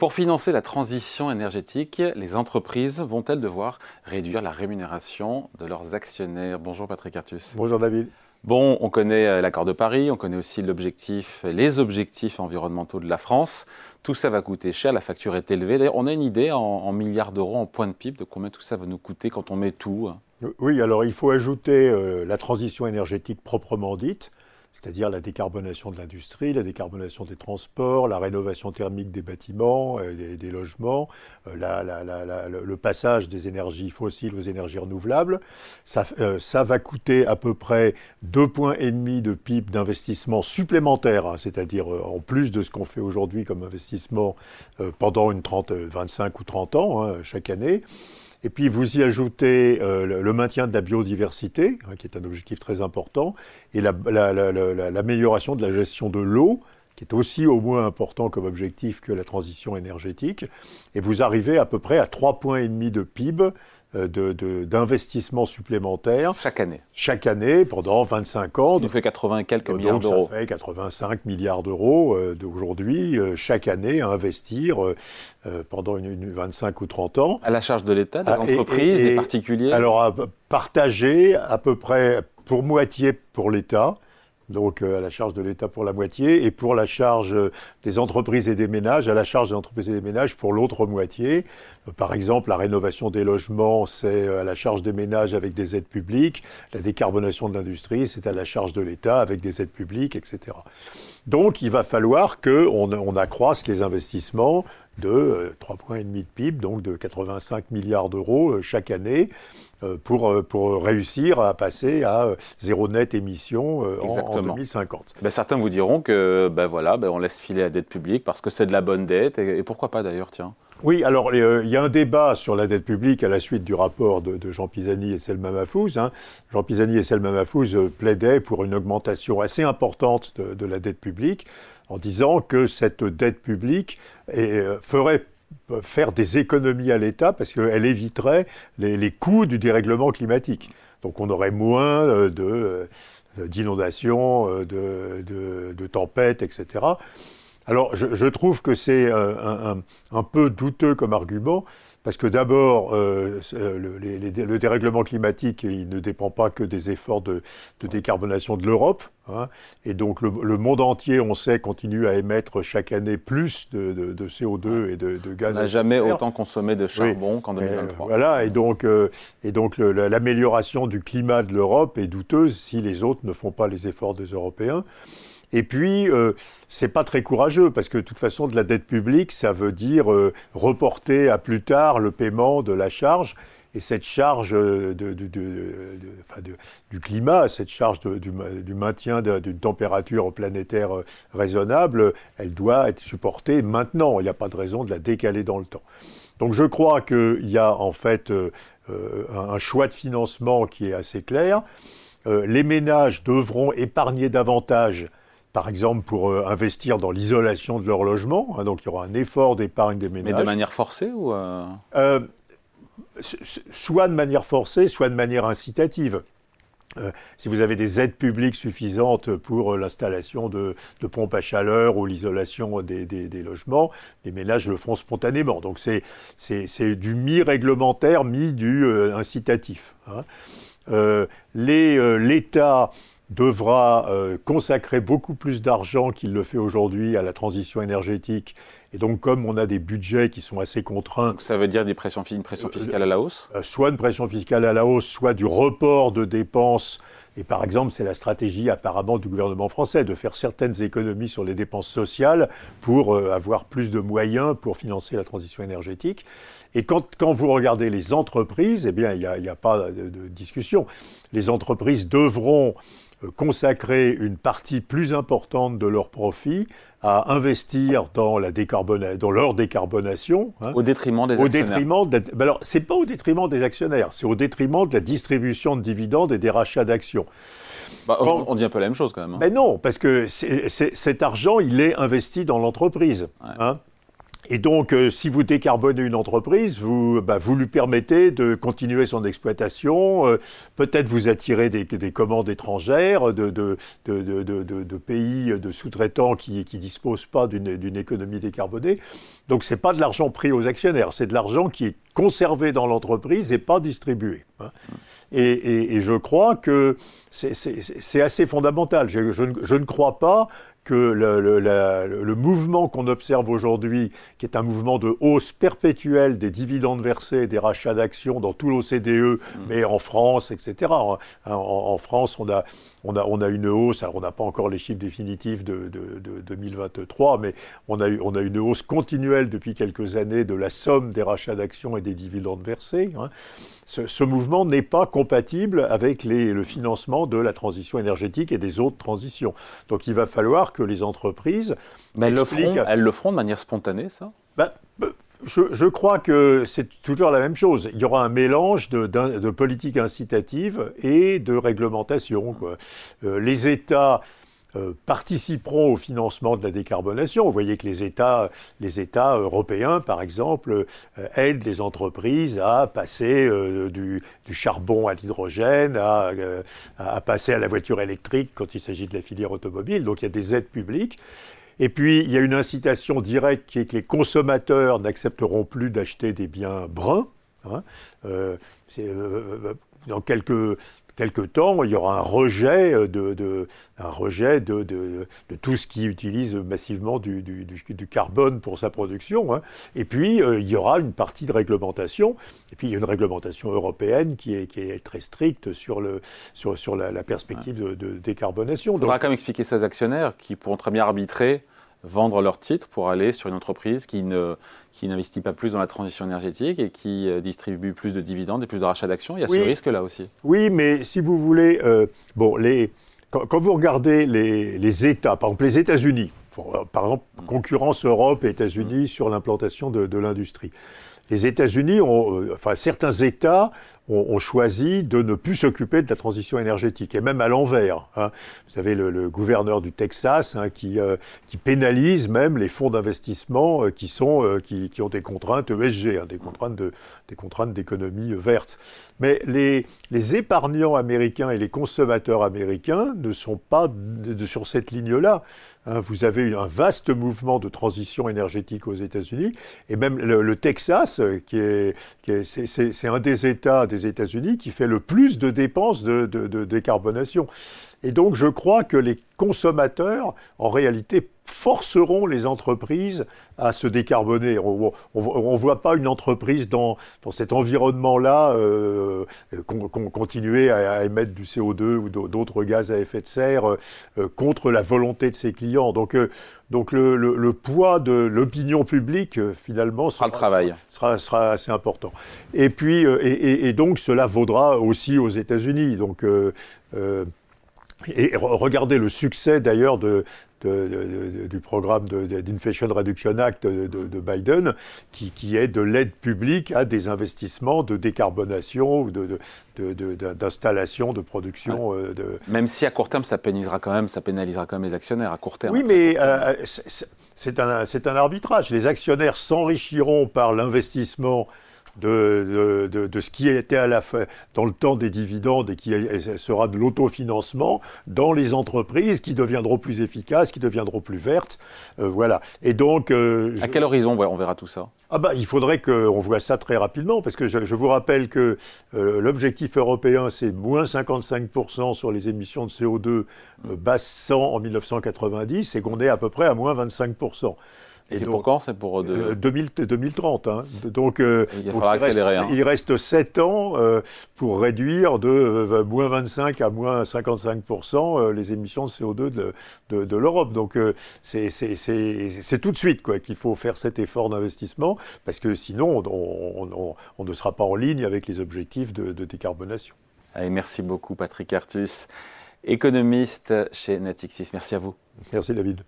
Pour financer la transition énergétique, les entreprises vont-elles devoir réduire la rémunération de leurs actionnaires? Bonjour Patrick Artus. Bonjour David. Bon, on connaît euh, l'accord de Paris, on connaît aussi l'objectif, les objectifs environnementaux de la France. Tout ça va coûter cher, la facture est élevée. D'ailleurs, on a une idée en, milliards d'euros, en points de pipe, de combien tout ça va nous coûter quand on met tout Oui, alors il faut ajouter euh, la transition énergétique proprement dite c'est-à-dire la décarbonation de l'industrie, la décarbonation des transports, la rénovation thermique des bâtiments, et des, logements, euh, le passage des énergies fossiles aux énergies renouvelables. Ça, euh, va coûter à peu près 2,5 points de PIB d'investissement supplémentaire, hein, c'est-à-dire euh, en plus de ce qu'on fait aujourd'hui comme investissement pendant une 30, 25 ou 30 ans hein, chaque année. Et puis vous y ajoutez euh, le, maintien de la biodiversité, hein, qui est un objectif très important, et l'amélioration de la gestion de l'eau, qui est aussi au moins important comme objectif que la transition énergétique. Et vous arrivez à peu près à 3,5 points de PIB d'investissements supplémentaires. Chaque année. Chaque année, pendant 25 ans. Ça nous fait 80 quelques milliards d'euros. Ça fait 85 milliards d'euros euh, d'aujourd'hui, euh, chaque année, à investir pendant une, 25 ou 30 ans. À la charge de l'État, des ah, entreprises, des particuliers? Alors, à partager à peu près pour moitié pour l'État donc à la charge de l'État pour la moitié, et pour la charge des entreprises et des ménages, à la charge des entreprises et des ménages pour l'autre moitié. Par exemple, la rénovation des logements, c'est euh, à la charge des ménages avec des aides publiques. La décarbonation de l'industrie, c'est à la charge de l'État avec des aides publiques, etc. Donc, il va falloir qu'on on accroisse les investissements de 3,5 euh, points de PIB, donc de 85 milliards d'euros euh, chaque année, pour, pour réussir à passer à zéro net émission en, 2050. Ben, certains vous diront que ben voilà, ben on laisse filer la dette publique parce que c'est de la bonne dette, et pourquoi pas d'ailleurs, tiens oui, alors euh, il y a un débat sur la dette publique à la suite du rapport de, Jean Pisani et Selma Mahfouz. Hein. Jean Pisani et Selma Mahfouz euh, plaidaient pour une augmentation assez importante de, la dette publique en disant que cette dette publique euh, ferait faire des économies à l'État parce qu'elle éviterait les, coûts du dérèglement climatique. Donc on aurait moins d'inondations, de tempêtes, etc. Alors, je, trouve que c'est euh, un, peu douteux comme argument, parce que d'abord, euh, le, dérèglement climatique, il ne dépend pas que des efforts de, décarbonation de l'Europe. Hein, et donc, le, monde entier, on sait, continue à émettre chaque année plus de, CO2 et de, gaz. On n'a jamais autant consommé de charbon qu'en 2023. voilà, et donc, euh, et donc l'amélioration du climat de l'Europe est douteuse si les autres ne font pas les efforts des Européens. Et puis, euh, c'est pas très courageux parce que de toute façon, de la dette publique, ça veut dire euh, reporter à plus tard le paiement de la charge. Et cette charge de, de, du climat, cette charge du, maintien d'une température planétaire euh, raisonnable, elle doit être supportée maintenant. Il n'y a pas de raison de la décaler dans le temps. Donc je crois qu'il y a en fait euh, un choix de financement qui est assez clair. les ménages devront épargner davantage par exemple pour euh, investir dans l'isolation de leur logement. Hein, donc il y aura un effort d'épargne des ménages. Mais de manière forcée ou euh... Euh, Soit de manière forcée, soit de manière incitative. Euh, si vous avez des aides publiques suffisantes pour l'installation de, pompes à chaleur ou l'isolation des, logements, les ménages le font spontanément. Donc c'est du mi-réglementaire, mi-du incitatif. Hein. L'État devra euh, consacrer beaucoup plus d'argent qu'il le fait aujourd'hui à la transition énergétique. Et donc, comme on a des budgets qui sont assez contraints. ça veut dire des pressions, une pression euh, fiscale à la hausse? euh, Soit une pression fiscale à la hausse, soit du report de dépenses. Et par exemple, c'est la stratégie apparemment du gouvernement français de faire certaines économies sur les dépenses sociales pour avoir plus de moyens pour financer la transition énergétique. Et quand, quand, vous regardez les entreprises, eh bien, il n'y a, a, pas de, de, discussion. Les entreprises devront consacrer une partie plus importante de leurs profits à investir dans, la dans leur décarbonation. Hein, au détriment des au actionnaires. Détriment de, ben alors, c'est pas au détriment des actionnaires, c'est au détriment de la distribution de dividendes et des rachats d'actions. Bah, on, dit un peu la même chose quand même. Hein. Mais non, parce que cet argent, il est investi dans l'entreprise. Hein. Et donc, euh, si vous décarbonez une entreprise, vous, bah, vous lui permettez de continuer son exploitation, euh, peut-être vous attirer des, des commandes étrangères de, pays, de sous-traitants qui ne disposent pas d'une économie décarbonée. Donc, ce n'est pas de l'argent pris aux actionnaires, c'est de l'argent qui est conservé dans l'entreprise et pas distribué. Hein. Et, je crois que c'est assez fondamental. Je ne crois pas que le, le, mouvement qu'on observe aujourd'hui, qui est un mouvement de hausse perpétuelle des dividendes versés, des rachats d'actions dans tout l'OCDE, mm. mais en France, etc. En, en, France, on a, on, a, on a une hausse, alors on n'a pas encore les chiffres définitifs de, de, de, 2023, mais on a, eu, on a une hausse continuelle depuis quelques années de la somme des rachats d'actions et des dividendes versés. Hein. Ce, ce, mouvement n'est pas compatible avec les, le financement de la transition énergétique et des autres transitions. Donc il va falloir que les entreprises. Mais elles, le feront, elles le feront de manière spontanée, ça? Bah, je, je, crois que c'est toujours la même chose. Il y aura un mélange de, de politique incitative et de réglementation. Quoi. Euh, les États euh, participeront au financement de la décarbonation. Vous voyez que les États, les États européens, par exemple, euh, aident les entreprises à passer euh, du, charbon à l'hydrogène, à, à, passer à la voiture électrique quand il s'agit de la filière automobile. Donc il y a des aides publiques. Et puis, il y a une incitation directe qui est que les consommateurs n'accepteront plus d'acheter des biens bruns. Hein. dans quelques, quelque temps, il y aura un rejet euh, de, un rejet de, de, tout ce qui utilise massivement du, du, du carbone pour sa production. Hein. Et puis, euh, il y aura une partie de réglementation. Et puis, il y a une réglementation européenne qui est, qui est très stricte sur, le, sur, sur la, perspective de, décarbonation. Il faudra quand même expliquer ça aux actionnaires qui pourront très bien arbitrer vendre leurs titres pour aller sur une entreprise qui ne qui n'investit pas plus dans la transition énergétique et qui euh, distribue plus de dividendes et plus de rachats d'actions. Il y a ce risque-là aussi. Oui, mais si vous voulez, euh, bon, les, quand, vous regardez les, les, États, par exemple les États-Unis, euh, par exemple mm. concurrence Europe et États-Unis mm. sur l'implantation de, de l'industrie. Les États-Unis, ont, enfin certains États ont, choisi de ne plus s'occuper de la transition énergétique, et même à l'envers. Hein. Vous savez, le, gouverneur du Texas hein, qui, euh, qui, pénalise même les fonds d'investissement euh, qui, sont, euh, qui, ont des contraintes ESG, hein, des contraintes de, des contraintes d'économie verte. Mais les, les, épargnants américains et les consommateurs américains ne sont pas de, sur cette ligne-là. Hein, vous avez un vaste mouvement de transition énergétique aux États-Unis, et même le, Texas, qui est, qui est c'est, un des États des États-Unis qui fait le plus de dépenses de, de décarbonation. Et donc, je crois que les consommateurs, en réalité, forceront les entreprises à se décarboner. On ne voit pas une entreprise dans, dans cet environnement-là euh, continuer à, émettre du CO2 ou d'autres gaz à effet de serre euh, contre la volonté de ses clients. Donc, euh, donc le, le, le, poids de l'opinion publique, euh, finalement, sera, le travail. Sera, sera, assez important. Et puis, et, et, et, donc, cela vaudra aussi aux États-Unis. Donc, et regardez le succès d'ailleurs de, du programme d'Inflation Reduction Act de, Biden, qui, qui, est de l'aide publique à des investissements de décarbonation ou d'installation, de, production. Euh. Même si à court terme, ça pénalisera quand même, ça pénalisera quand même les actionnaires à court terme. Oui, mais euh, c'est un, un arbitrage. Les actionnaires s'enrichiront par l'investissement de, de, de, ce qui était à la fin dans le temps des dividendes et qui sera de l'autofinancement dans les entreprises qui deviendront plus efficaces, qui deviendront plus vertes. Euh, voilà. Et donc. Euh, à quel horizon on verra tout ça? Ah bah, il faudrait qu'on voit ça très rapidement, parce que je, je vous rappelle que euh, l'objectif européen, c'est moins 55% sur les émissions de CO2 basse 100 en 1990, et qu'on est à peu près à moins 25%. Et, c'est pour quand C'est pour 2030. Euh, hein. Donc, euh, il, faudra accélérer, reste, il reste 7 ans euh, pour réduire de moins 25 à moins 55% les émissions de CO2 de, de, de l'Europe. Donc, c'est tout de suite qu'il faut faire cet effort d'investissement, parce que sinon, on, on, on, ne sera pas en ligne avec les objectifs de, de décarbonation. Allez, merci beaucoup, Patrick Artus, économiste chez Natixis. Merci à vous. Merci, David.